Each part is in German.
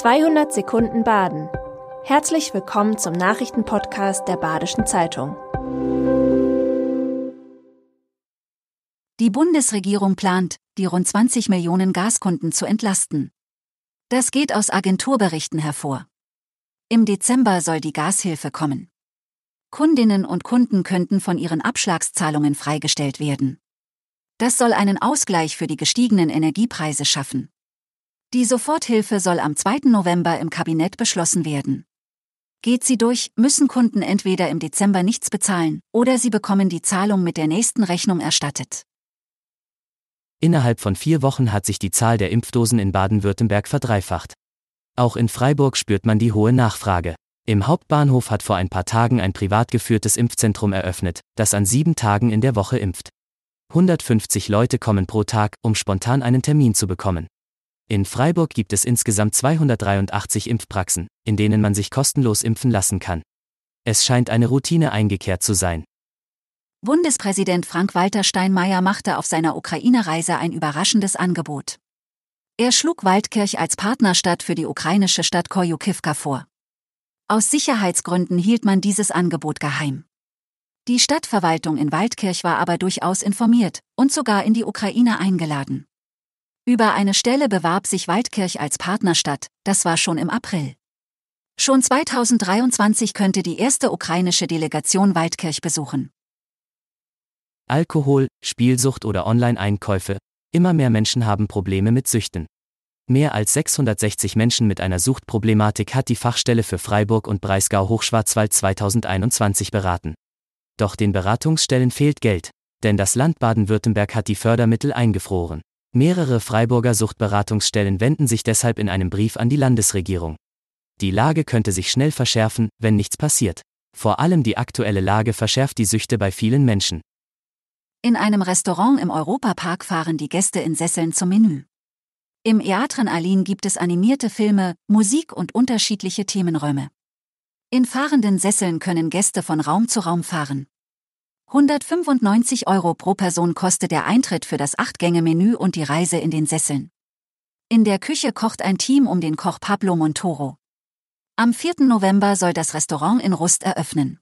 200 Sekunden Baden. Herzlich willkommen zum Nachrichtenpodcast der Badischen Zeitung. Die Bundesregierung plant, die rund 20 Millionen Gaskunden zu entlasten. Das geht aus Agenturberichten hervor. Im Dezember soll die Gashilfe kommen. Kundinnen und Kunden könnten von ihren Abschlagszahlungen freigestellt werden. Das soll einen Ausgleich für die gestiegenen Energiepreise schaffen. Die Soforthilfe soll am 2. November im Kabinett beschlossen werden. Geht sie durch, müssen Kunden entweder im Dezember nichts bezahlen oder sie bekommen die Zahlung mit der nächsten Rechnung erstattet. Innerhalb von vier Wochen hat sich die Zahl der Impfdosen in Baden-Württemberg verdreifacht. Auch in Freiburg spürt man die hohe Nachfrage. Im Hauptbahnhof hat vor ein paar Tagen ein privat geführtes Impfzentrum eröffnet, das an sieben Tagen in der Woche impft. 150 Leute kommen pro Tag, um spontan einen Termin zu bekommen. In Freiburg gibt es insgesamt 283 Impfpraxen, in denen man sich kostenlos impfen lassen kann. Es scheint eine Routine eingekehrt zu sein. Bundespräsident Frank-Walter Steinmeier machte auf seiner Ukraine-Reise ein überraschendes Angebot. Er schlug Waldkirch als Partnerstadt für die ukrainische Stadt Koyukivka vor. Aus Sicherheitsgründen hielt man dieses Angebot geheim. Die Stadtverwaltung in Waldkirch war aber durchaus informiert und sogar in die Ukraine eingeladen. Über eine Stelle bewarb sich Waldkirch als Partnerstadt, das war schon im April. Schon 2023 könnte die erste ukrainische Delegation Waldkirch besuchen. Alkohol, Spielsucht oder Online-Einkäufe, immer mehr Menschen haben Probleme mit Süchten. Mehr als 660 Menschen mit einer Suchtproblematik hat die Fachstelle für Freiburg und Breisgau Hochschwarzwald 2021 beraten. Doch den Beratungsstellen fehlt Geld, denn das Land Baden-Württemberg hat die Fördermittel eingefroren. Mehrere Freiburger Suchtberatungsstellen wenden sich deshalb in einem Brief an die Landesregierung. Die Lage könnte sich schnell verschärfen, wenn nichts passiert. Vor allem die aktuelle Lage verschärft die Süchte bei vielen Menschen. In einem Restaurant im Europapark fahren die Gäste in Sesseln zum Menü. Im Eatren Alin gibt es animierte Filme, Musik und unterschiedliche Themenräume. In fahrenden Sesseln können Gäste von Raum zu Raum fahren. 195 Euro pro Person kostet der Eintritt für das Acht-Gänge-Menü und die Reise in den Sesseln. In der Küche kocht ein Team um den Koch Pablo Montoro. Am 4. November soll das Restaurant in Rust eröffnen.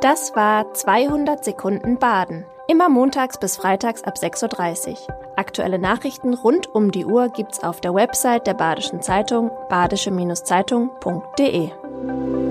Das war 200 Sekunden Baden. Immer montags bis freitags ab 6.30 Uhr. Aktuelle Nachrichten rund um die Uhr gibt's auf der Website der Badischen Zeitung badische-zeitung.de.